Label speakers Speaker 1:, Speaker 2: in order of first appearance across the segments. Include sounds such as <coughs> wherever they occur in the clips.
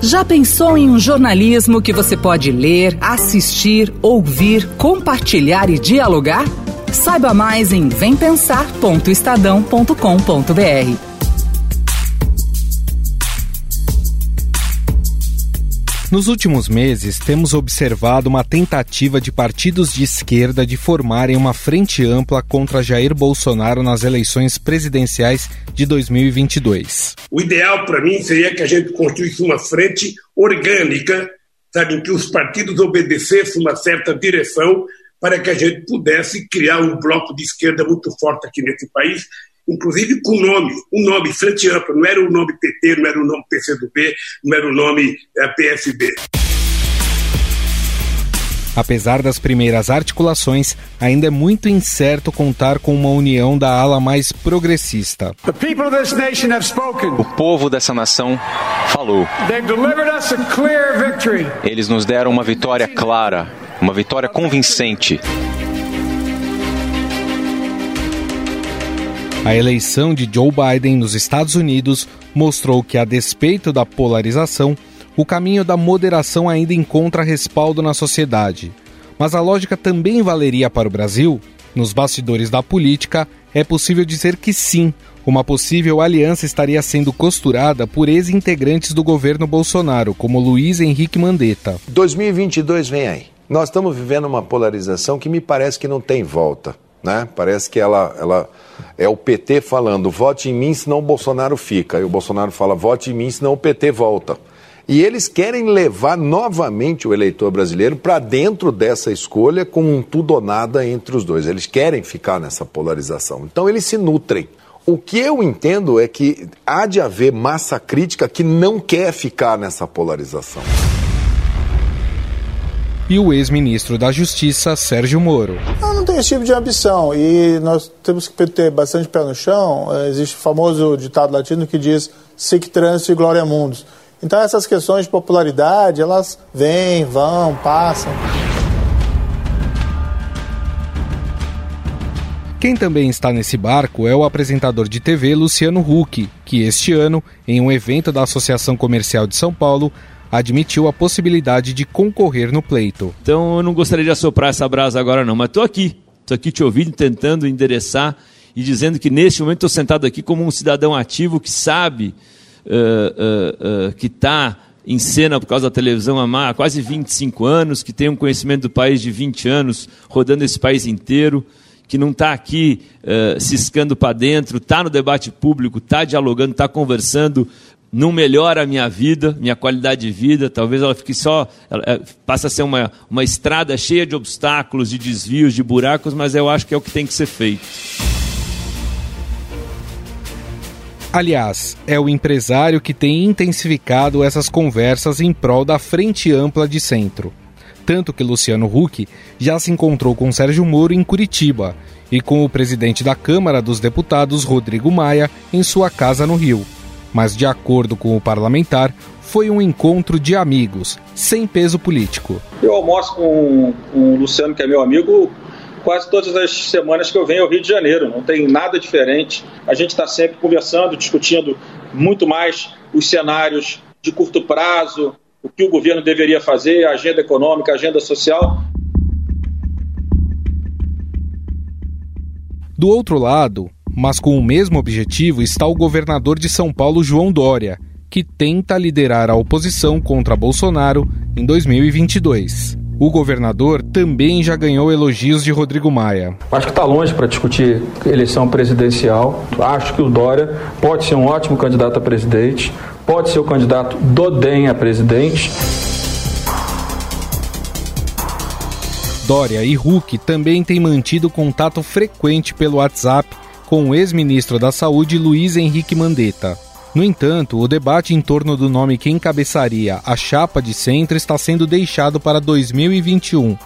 Speaker 1: Já pensou em um jornalismo que você pode ler, assistir, ouvir, compartilhar e dialogar? Saiba mais em vempensar.estadão.com.br.
Speaker 2: Nos últimos meses, temos observado uma tentativa de partidos de esquerda de formarem uma frente ampla contra Jair Bolsonaro nas eleições presidenciais de 2022.
Speaker 3: O ideal para mim seria que a gente construísse uma frente orgânica, sabe, em que os partidos obedecessem uma certa direção para que a gente pudesse criar um bloco de esquerda muito forte aqui nesse país inclusive com nome, um nome frente ampla, não era o nome PT, não era o nome PCdoB, não era o nome é, eh, PSB.
Speaker 2: Apesar das primeiras articulações, ainda é muito incerto contar com uma união da ala mais progressista.
Speaker 4: O povo dessa nação falou. Eles nos deram uma vitória clara, uma vitória convincente.
Speaker 2: A eleição de Joe Biden nos Estados Unidos mostrou que, a despeito da polarização, o caminho da moderação ainda encontra respaldo na sociedade. Mas a lógica também valeria para o Brasil? Nos bastidores da política, é possível dizer que sim, uma possível aliança estaria sendo costurada por ex-integrantes do governo Bolsonaro, como Luiz Henrique Mandetta.
Speaker 5: 2022 vem aí. Nós estamos vivendo uma polarização que me parece que não tem volta. Né? Parece que ela, ela é o PT falando vote em mim senão o Bolsonaro fica. E o Bolsonaro fala vote em mim senão o PT volta. E eles querem levar novamente o eleitor brasileiro para dentro dessa escolha com um tudo ou nada entre os dois. Eles querem ficar nessa polarização. Então eles se nutrem. O que eu entendo é que há de haver massa crítica que não quer ficar nessa polarização
Speaker 2: e o ex-ministro da Justiça, Sérgio Moro.
Speaker 6: Eu não tenho esse tipo de ambição e nós temos que ter bastante pé no chão. É, existe o famoso ditado latino que diz sic transit gloria mundus. Então essas questões de popularidade, elas vêm, vão, passam.
Speaker 2: Quem também está nesse barco é o apresentador de TV Luciano Huck, que este ano, em um evento da Associação Comercial de São Paulo, admitiu a possibilidade de concorrer no pleito.
Speaker 7: Então eu não gostaria de assoprar essa brasa agora não, mas estou aqui, estou aqui te ouvindo, tentando endereçar e dizendo que neste momento estou sentado aqui como um cidadão ativo que sabe uh, uh, uh, que está em cena por causa da televisão há quase 25 anos, que tem um conhecimento do país de 20 anos, rodando esse país inteiro, que não está aqui uh, ciscando para dentro, está no debate público, está dialogando, está conversando não melhora a minha vida, minha qualidade de vida, talvez ela fique só, ela, é, passa a ser uma, uma estrada cheia de obstáculos, de desvios, de buracos, mas eu acho que é o que tem que ser feito.
Speaker 2: Aliás, é o empresário que tem intensificado essas conversas em prol da frente ampla de centro. Tanto que Luciano Huck já se encontrou com Sérgio Moro em Curitiba e com o presidente da Câmara dos Deputados, Rodrigo Maia, em sua casa no Rio mas, de acordo com o parlamentar, foi um encontro de amigos, sem peso político.
Speaker 8: Eu almoço com, com o Luciano, que é meu amigo, quase todas as semanas que eu venho ao Rio de Janeiro, não tem nada diferente. A gente está sempre conversando, discutindo muito mais os cenários de curto prazo, o que o governo deveria fazer, a agenda econômica, a agenda social.
Speaker 2: Do outro lado, mas com o mesmo objetivo está o governador de São Paulo, João Dória, que tenta liderar a oposição contra Bolsonaro em 2022. O governador também já ganhou elogios de Rodrigo Maia.
Speaker 9: Acho que está longe para discutir eleição presidencial. Acho que o Dória pode ser um ótimo candidato a presidente, pode ser o candidato do DEM a presidente.
Speaker 2: Dória e Huck também têm mantido contato frequente pelo WhatsApp com o ex-ministro da Saúde Luiz Henrique Mandetta. No entanto, o debate em torno do nome que encabeçaria a chapa de centro está sendo deixado para 2021.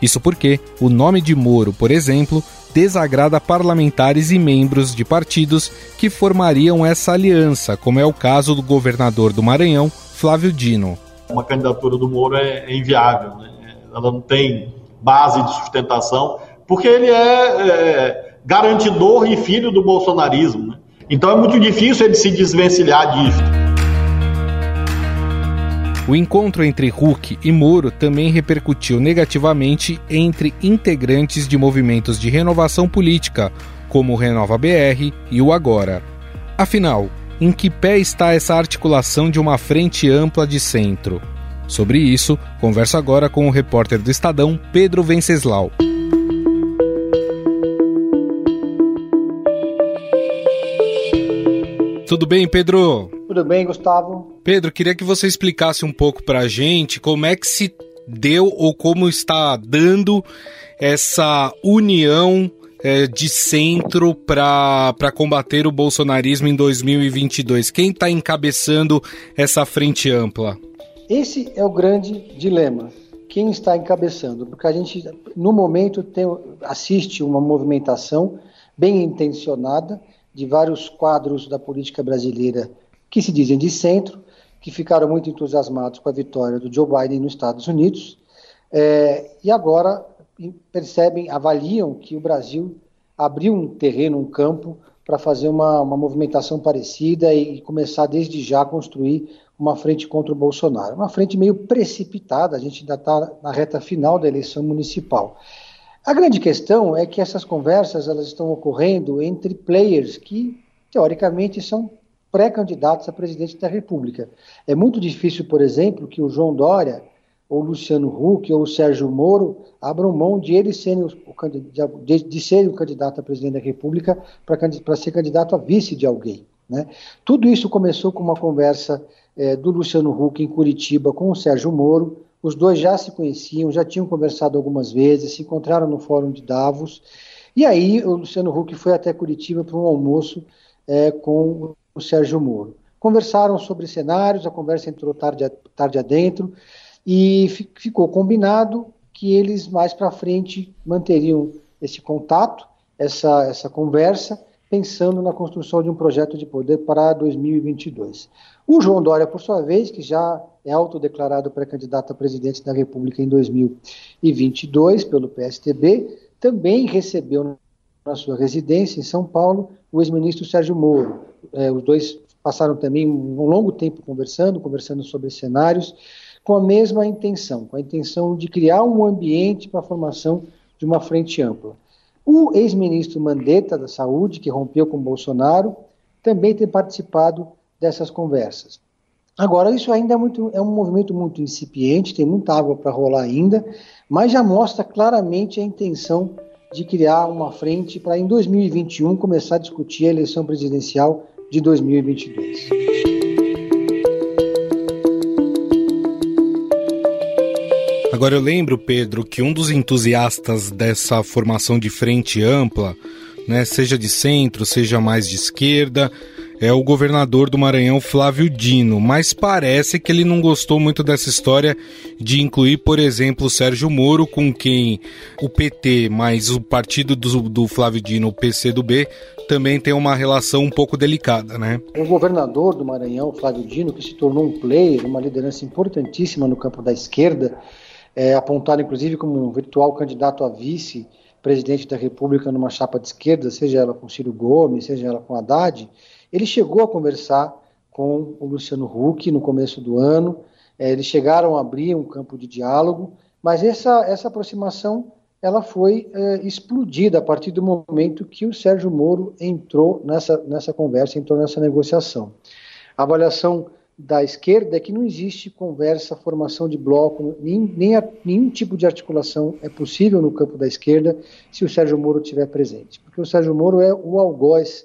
Speaker 2: Isso porque o nome de Moro, por exemplo, desagrada parlamentares e membros de partidos que formariam essa aliança, como é o caso do governador do Maranhão, Flávio Dino.
Speaker 10: Uma candidatura do Moro é, é inviável, né? ela não tem base de sustentação, porque ele é, é garantidor e filho do bolsonarismo. Né? Então é muito difícil ele se desvencilhar disso.
Speaker 2: O encontro entre Huck e Moro também repercutiu negativamente entre integrantes de movimentos de renovação política, como o Renova BR e o Agora. Afinal, em que pé está essa articulação de uma frente ampla de centro? Sobre isso, converso agora com o repórter do Estadão, Pedro Venceslau. Tudo bem, Pedro?
Speaker 11: Tudo bem, Gustavo.
Speaker 2: Pedro, queria que você explicasse um pouco para a gente como é que se deu ou como está dando essa união é, de centro para combater o bolsonarismo em 2022. Quem está encabeçando essa frente ampla?
Speaker 11: Esse é o grande dilema. Quem está encabeçando? Porque a gente, no momento, tem, assiste uma movimentação bem intencionada de vários quadros da política brasileira que se dizem de centro, que ficaram muito entusiasmados com a vitória do Joe Biden nos Estados Unidos, é, e agora percebem, avaliam que o Brasil abriu um terreno, um campo, para fazer uma, uma movimentação parecida e, e começar desde já a construir uma frente contra o Bolsonaro. Uma frente meio precipitada, a gente ainda está na reta final da eleição municipal. A grande questão é que essas conversas elas estão ocorrendo entre players que, teoricamente, são pré-candidatos a presidente da República. É muito difícil, por exemplo, que o João Dória, ou Luciano Huck, ou o Sérgio Moro abram mão de eles serem o, de, de serem o candidato a presidente da República para ser candidato a vice de alguém. Né? Tudo isso começou com uma conversa é, do Luciano Huck em Curitiba com o Sérgio Moro, os dois já se conheciam, já tinham conversado algumas vezes, se encontraram no Fórum de Davos. E aí o Luciano Huck foi até Curitiba para um almoço é, com o Sérgio Moro. Conversaram sobre cenários, a conversa entrou tarde, tarde adentro e ficou combinado que eles mais para frente manteriam esse contato, essa, essa conversa, pensando na construção de um projeto de poder para 2022. O João Dória, por sua vez, que já é autodeclarado pré-candidato a presidente da República em 2022 pelo PSTB, também recebeu na sua residência em São Paulo o ex-ministro Sérgio Moro. É, os dois passaram também um longo tempo conversando, conversando sobre cenários, com a mesma intenção, com a intenção de criar um ambiente para a formação de uma frente ampla. O ex-ministro Mandetta da Saúde, que rompeu com Bolsonaro, também tem participado dessas conversas. Agora, isso ainda é, muito, é um movimento muito incipiente, tem muita água para rolar ainda, mas já mostra claramente a intenção de criar uma frente para, em 2021, começar a discutir a eleição presidencial de 2022.
Speaker 2: Agora eu lembro, Pedro, que um dos entusiastas dessa formação de frente ampla, né, seja de centro, seja mais de esquerda, é o governador do Maranhão, Flávio Dino, mas parece que ele não gostou muito dessa história de incluir, por exemplo, o Sérgio Moro, com quem o PT, mais o partido do, do Flávio Dino, o PCdoB, também tem uma relação um pouco delicada, né?
Speaker 11: O governador do Maranhão, Flávio Dino, que se tornou um player, uma liderança importantíssima no campo da esquerda, é, apontado inclusive como um virtual candidato a vice presidente da República numa chapa de esquerda, seja ela com Ciro Gomes, seja ela com Haddad, ele chegou a conversar com o Luciano Huck no começo do ano, é, eles chegaram a abrir um campo de diálogo, mas essa, essa aproximação ela foi é, explodida a partir do momento que o Sérgio Moro entrou nessa, nessa conversa, entrou nessa negociação. A avaliação da esquerda é que não existe conversa, formação de bloco, nem, nem a, nenhum tipo de articulação é possível no campo da esquerda se o Sérgio Moro estiver presente. Porque o Sérgio Moro é o algoz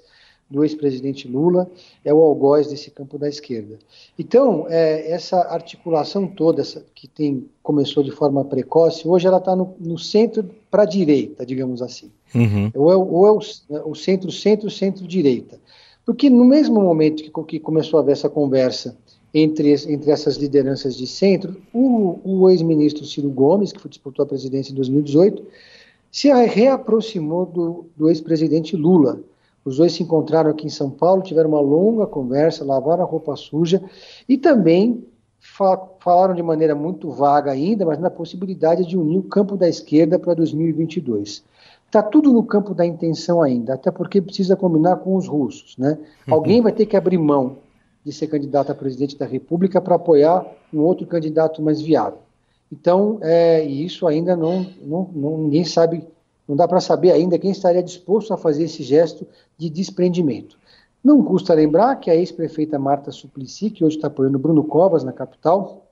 Speaker 11: do ex-presidente Lula, é o algoz desse campo da esquerda. Então, é, essa articulação toda essa, que tem começou de forma precoce, hoje ela está no, no, centro para a direita, digamos assim. Uhum. Ou é, ou é o, o centro, centro, centro-direita. Porque no mesmo momento que, que, começou a haver essa conversa entre, entre essas lideranças de centro, o, o ex-ministro Ciro Gomes, que disputou a presidência em 2018, se reaproximou do, do ex-presidente Lula os dois se encontraram aqui em São Paulo, tiveram uma longa conversa, lavaram a roupa suja e também fa falaram de maneira muito vaga ainda, mas na possibilidade de unir o campo da esquerda para 2022. Está tudo no campo da intenção ainda, até porque precisa combinar com os russos. Né? Uhum. Alguém vai ter que abrir mão de ser candidato a presidente da República para apoiar um outro candidato mais viável. Então, é, isso ainda não, não, não ninguém sabe, não dá para saber ainda quem estaria disposto a fazer esse gesto de desprendimento. Não custa lembrar que a ex-prefeita Marta Suplicy, que hoje está apoiando Bruno Covas na capital,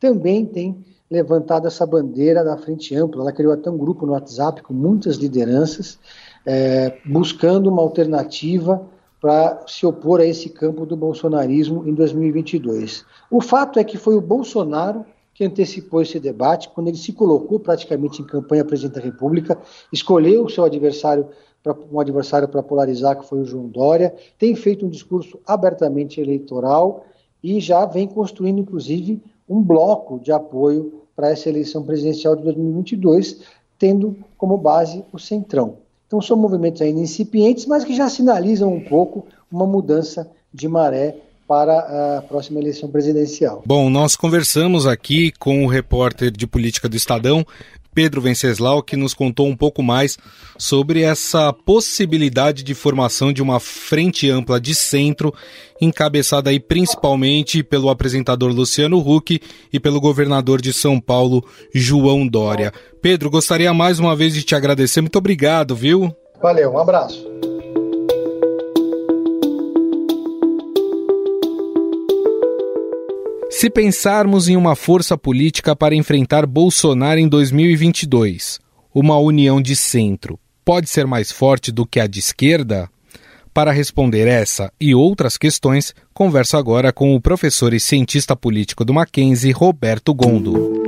Speaker 11: também tem levantado essa bandeira da Frente Ampla. Ela criou até um grupo no WhatsApp com muitas lideranças, é, buscando uma alternativa para se opor a esse campo do bolsonarismo em 2022. O fato é que foi o Bolsonaro que antecipou esse debate, quando ele se colocou praticamente em campanha presidente da República, escolheu o seu adversário para um adversário para polarizar, que foi o João Dória, tem feito um discurso abertamente eleitoral e já vem construindo, inclusive, um bloco de apoio para essa eleição presidencial de 2022, tendo como base o Centrão. Então são movimentos ainda incipientes, mas que já sinalizam um pouco uma mudança de maré para a próxima eleição presidencial.
Speaker 2: Bom, nós conversamos aqui com o repórter de política do Estadão, Pedro Venceslau, que nos contou um pouco mais sobre essa possibilidade de formação de uma frente ampla de centro, encabeçada aí principalmente pelo apresentador Luciano Huck e pelo governador de São Paulo, João Dória. Pedro, gostaria mais uma vez de te agradecer. Muito obrigado, viu?
Speaker 11: Valeu, um abraço.
Speaker 2: Se pensarmos em uma força política para enfrentar Bolsonaro em 2022, uma união de centro pode ser mais forte do que a de esquerda? Para responder essa e outras questões, converso agora com o professor e cientista político do Mackenzie, Roberto Gondo.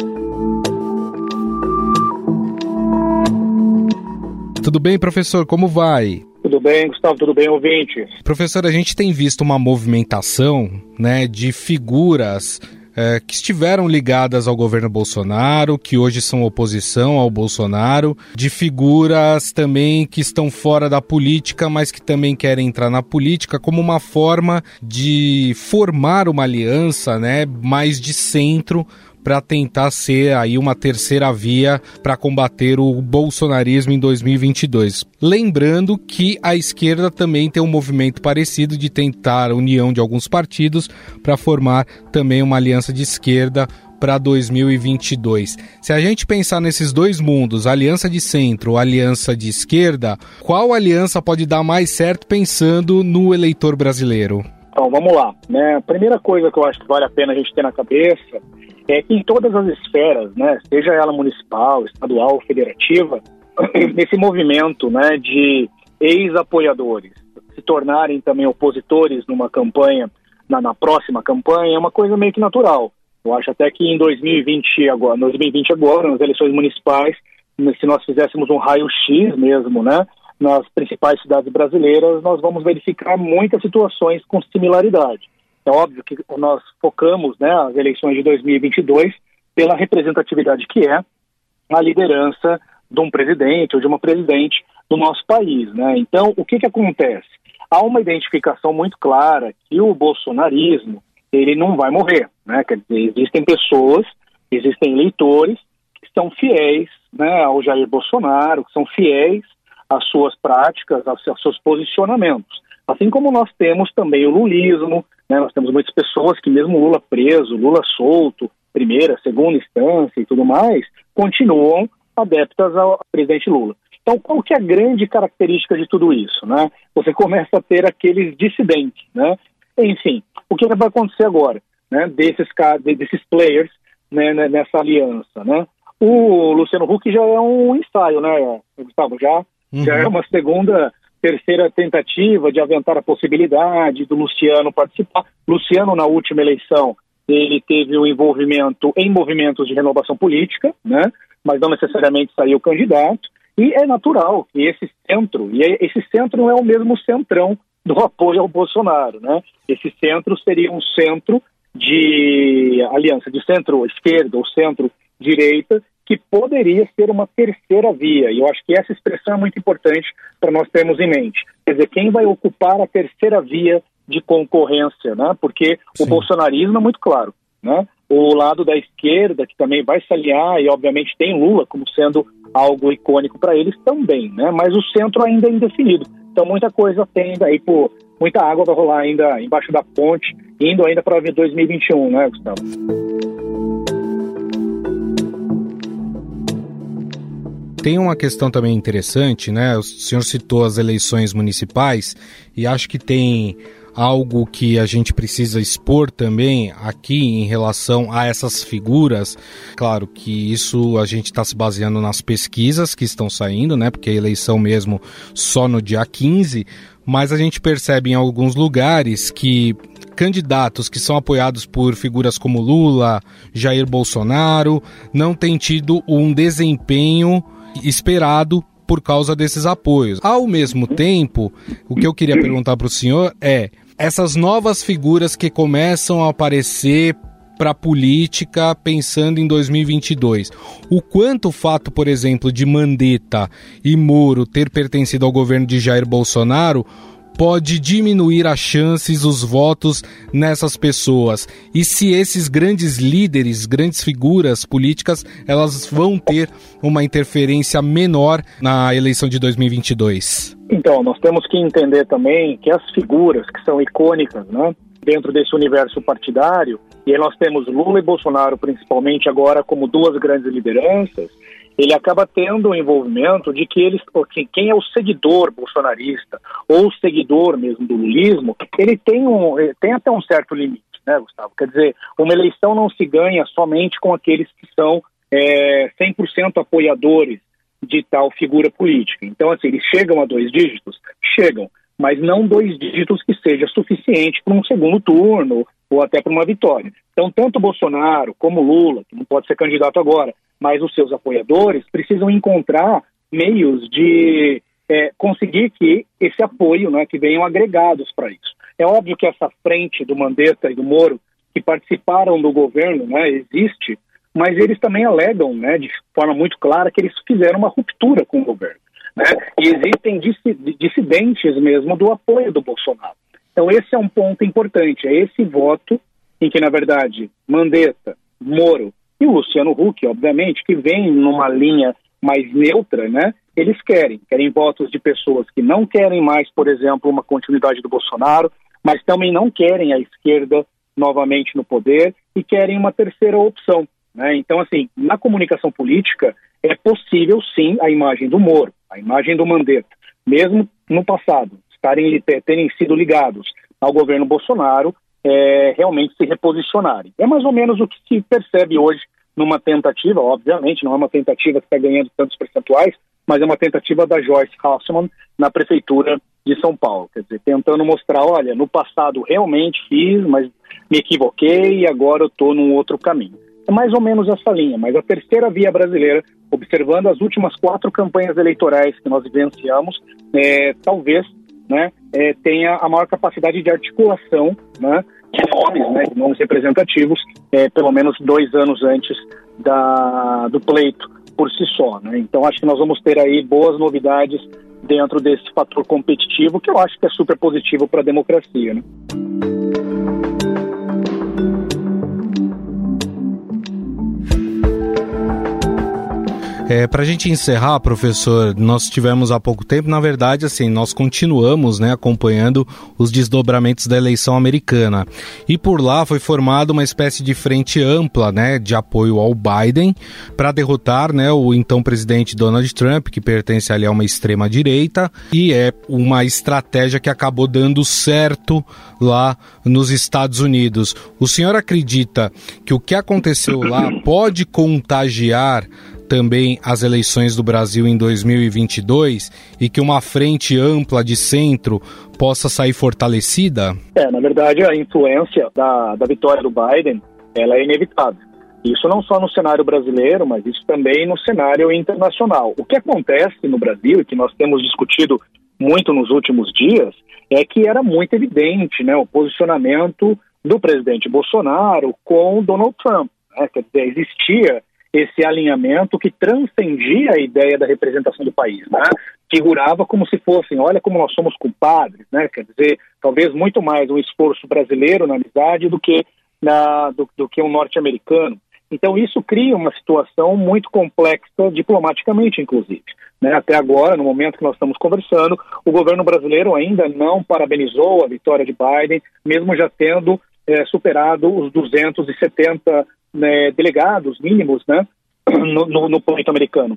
Speaker 2: Tudo bem, professor? Como vai?
Speaker 12: Tudo bem, Gustavo? Tudo bem, ouvinte?
Speaker 2: Professor, a gente tem visto uma movimentação né, de figuras é, que estiveram ligadas ao governo Bolsonaro, que hoje são oposição ao Bolsonaro, de figuras também que estão fora da política, mas que também querem entrar na política como uma forma de formar uma aliança né, mais de centro para tentar ser aí uma terceira via para combater o bolsonarismo em 2022. Lembrando que a esquerda também tem um movimento parecido de tentar a união de alguns partidos para formar também uma aliança de esquerda para 2022. Se a gente pensar nesses dois mundos, aliança de centro, aliança de esquerda, qual aliança pode dar mais certo pensando no eleitor brasileiro?
Speaker 12: Então, vamos lá. Né? A primeira coisa que eu acho que vale a pena a gente ter na cabeça é que em todas as esferas, né, seja ela municipal, estadual, federativa, <coughs> esse movimento né, de ex-apoiadores se tornarem também opositores numa campanha, na, na, próxima campanha, é uma coisa meio que natural. Eu acho até que em 2020 agora, 2020 agora, nas eleições municipais, se nós fizéssemos um raio-x mesmo, né, nas principais cidades brasileiras, nós vamos verificar muitas situações com similaridade. É óbvio que nós focamos né, as eleições de 2022 pela representatividade que é a liderança de um presidente ou de uma presidente do nosso país. Né? Então, o que, que acontece? Há uma identificação muito clara que o bolsonarismo ele não vai morrer. Né? Quer dizer, existem pessoas, existem eleitores que são fiéis né, ao Jair Bolsonaro, que são fiéis às suas práticas, aos seus posicionamentos. Assim como nós temos também o lulismo, né? Nós temos muitas pessoas que, mesmo Lula preso, Lula solto, primeira, segunda instância e tudo mais, continuam adeptas ao presidente Lula. Então, qual que é a grande característica de tudo isso? Né? Você começa a ter aqueles dissidentes. Né? Enfim, o que vai acontecer agora né? desses, desses players né? nessa aliança? Né? O Luciano Huck já é um ensaio, né, Gustavo? Já, uhum. já é uma segunda terceira tentativa de aventar a possibilidade do Luciano participar. Luciano, na última eleição, ele teve um envolvimento em movimentos de renovação política, né? mas não necessariamente saiu candidato. E é natural que esse centro, e é, esse centro não é o mesmo centrão do apoio ao Bolsonaro, né? Esse centro seria um centro de aliança de centro-esquerda ou centro-direita que poderia ser uma terceira via. E eu acho que essa expressão é muito importante para nós termos em mente. Quer dizer, quem vai ocupar a terceira via de concorrência, né? Porque Sim. o bolsonarismo é muito claro, né? O lado da esquerda, que também vai se aliar, e obviamente tem Lula como sendo algo icônico para eles também, né? Mas o centro ainda é indefinido. Então muita coisa tende aí por muita água vai rolar ainda embaixo da ponte, indo ainda para 2021, né, Gustavo?
Speaker 2: Tem uma questão também interessante, né? O senhor citou as eleições municipais e acho que tem algo que a gente precisa expor também aqui em relação a essas figuras. Claro que isso a gente está se baseando nas pesquisas que estão saindo, né? Porque a eleição mesmo só no dia 15, mas a gente percebe em alguns lugares que candidatos que são apoiados por figuras como Lula, Jair Bolsonaro, não têm tido um desempenho esperado por causa desses apoios. Ao mesmo tempo, o que eu queria perguntar para o senhor é: essas novas figuras que começam a aparecer para a política pensando em 2022. O quanto o fato, por exemplo, de Mandetta e Moro ter pertencido ao governo de Jair Bolsonaro pode diminuir as chances, os votos nessas pessoas. E se esses grandes líderes, grandes figuras políticas, elas vão ter uma interferência menor na eleição de 2022?
Speaker 12: Então, nós temos que entender também que as figuras que são icônicas, né, dentro desse universo partidário, e nós temos Lula e Bolsonaro principalmente agora como duas grandes lideranças, ele acaba tendo o envolvimento de que eles, quem é o seguidor bolsonarista ou o seguidor mesmo do lulismo, ele tem, um, tem até um certo limite, né, Gustavo? Quer dizer, uma eleição não se ganha somente com aqueles que são é, 100% apoiadores de tal figura política. Então, assim, eles chegam a dois dígitos? Chegam, mas não dois dígitos que seja suficiente para um segundo turno ou até para uma vitória. Então, tanto Bolsonaro como Lula, que não pode ser candidato agora, mas os seus apoiadores precisam encontrar meios de é, conseguir que esse apoio, né, que venham agregados para isso. É óbvio que essa frente do Mandetta e do Moro, que participaram do governo, né, existe, mas eles também alegam, né, de forma muito clara, que eles fizeram uma ruptura com o governo. Né? E existem dissidentes mesmo do apoio do Bolsonaro. Então, esse é um ponto importante, é esse voto em que, na verdade, Mandetta, Moro e o Luciano Huck, obviamente, que vem numa linha mais neutra, né? Eles querem, querem votos de pessoas que não querem mais, por exemplo, uma continuidade do Bolsonaro, mas também não querem a esquerda novamente no poder e querem uma terceira opção. Né? Então, assim, na comunicação política é possível sim a imagem do Moro, a imagem do Mandetta, mesmo no passado, estarem terem sido ligados ao governo Bolsonaro, é, realmente se reposicionarem. É mais ou menos o que se percebe hoje numa tentativa, obviamente, não é uma tentativa que está ganhando tantos percentuais, mas é uma tentativa da Joyce Hasselman na prefeitura de São Paulo. Quer dizer, tentando mostrar, olha, no passado realmente fiz, mas me equivoquei e agora eu estou num outro caminho. É mais ou menos essa linha, mas a terceira via brasileira, observando as últimas quatro campanhas eleitorais que nós vivenciamos, é, talvez né, é, tenha a maior capacidade de articulação né, de nomes, né, de nomes representativos, é, pelo menos dois anos antes da, do pleito por si só. Né? Então acho que nós vamos ter aí boas novidades dentro desse fator competitivo que eu acho que é super positivo para a democracia. Né?
Speaker 2: É, Para a gente encerrar, professor, nós tivemos há pouco tempo, na verdade, assim, nós continuamos né, acompanhando os desdobramentos da eleição americana. E por lá foi formada uma espécie de frente ampla né, de apoio ao Biden para derrotar né, o então presidente Donald Trump, que pertence ali a uma extrema-direita, e é uma estratégia que acabou dando certo lá nos Estados Unidos. O senhor acredita que o que aconteceu lá pode contagiar também as eleições do Brasil em 2022 e que uma frente ampla de centro possa sair fortalecida?
Speaker 12: É, na verdade, a influência da, da vitória do Biden ela é inevitável. Isso não só no cenário brasileiro, mas isso também no cenário internacional. O que acontece no Brasil, e que nós temos discutido muito nos últimos dias, é que era muito evidente né, o posicionamento do presidente Bolsonaro com Donald Trump. Né? Quer dizer, existia esse alinhamento que transcendia a ideia da representação do país, né? Figurava como se fossem, olha como nós somos culpados, né? Quer dizer, talvez muito mais um esforço brasileiro na amizade do que na, do, do que um norte-americano. Então, isso cria uma situação muito complexa diplomaticamente, inclusive. Né? Até agora, no momento que nós estamos conversando, o governo brasileiro ainda não parabenizou a vitória de Biden, mesmo já tendo é, superado os 270 né, delegados mínimos né, no, no, no pleito americano.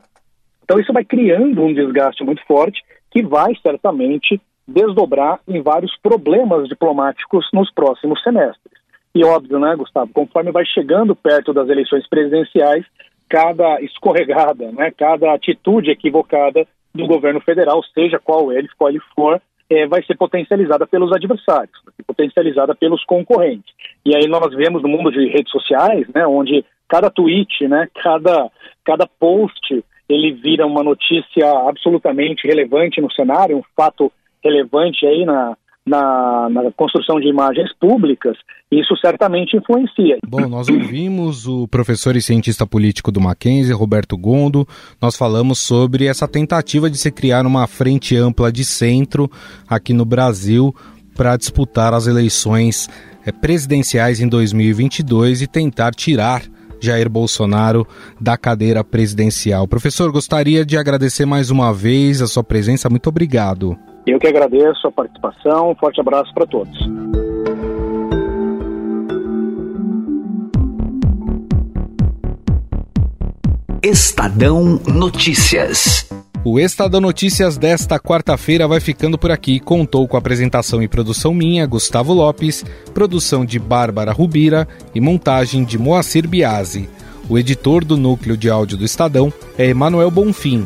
Speaker 12: Então, isso vai criando um desgaste muito forte que vai certamente desdobrar em vários problemas diplomáticos nos próximos semestres. E óbvio, né, Gustavo, conforme vai chegando perto das eleições presidenciais, cada escorregada, né, cada atitude equivocada do governo federal, seja qual ele, qual ele for, é, vai ser potencializada pelos adversários, potencializada pelos concorrentes. E aí nós vemos no mundo de redes sociais, né, onde cada tweet, né, cada, cada post, ele vira uma notícia absolutamente relevante no cenário, um fato relevante aí na, na, na, construção de imagens públicas, isso certamente influencia.
Speaker 2: Bom, nós ouvimos o professor e cientista político do Mackenzie, Roberto Gondo. Nós falamos sobre essa tentativa de se criar uma frente ampla de centro aqui no Brasil para disputar as eleições eh, presidenciais em 2022 e tentar tirar Jair Bolsonaro da cadeira presidencial. Professor, gostaria de agradecer mais uma vez a sua presença. Muito obrigado.
Speaker 12: Eu que agradeço a participação. Um forte abraço para todos.
Speaker 13: Estadão Notícias.
Speaker 2: O Estadão Notícias desta quarta-feira vai ficando por aqui. Contou com apresentação e produção minha, Gustavo Lopes, produção de Bárbara Rubira e montagem de Moacir Biasi. O editor do núcleo de áudio do Estadão é Emanuel Bonfim